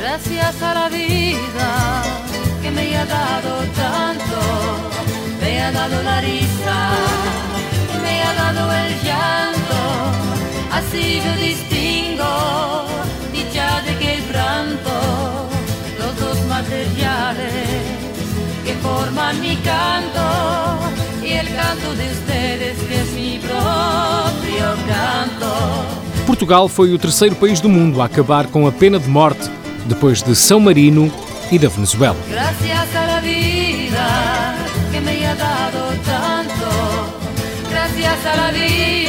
Gracias a la vida que me ha dado tanto, me ha dado la risa, me ha dado el llanto, así yo distingo forman mi canto y el canto de ustedes que es mi propio canto. Portugal foi o terceiro país do mundo a acabar com a pena de morte depois de São Marino e da Venezuela. Gracias a la vida que me ha dado tanto. Gracias a la vida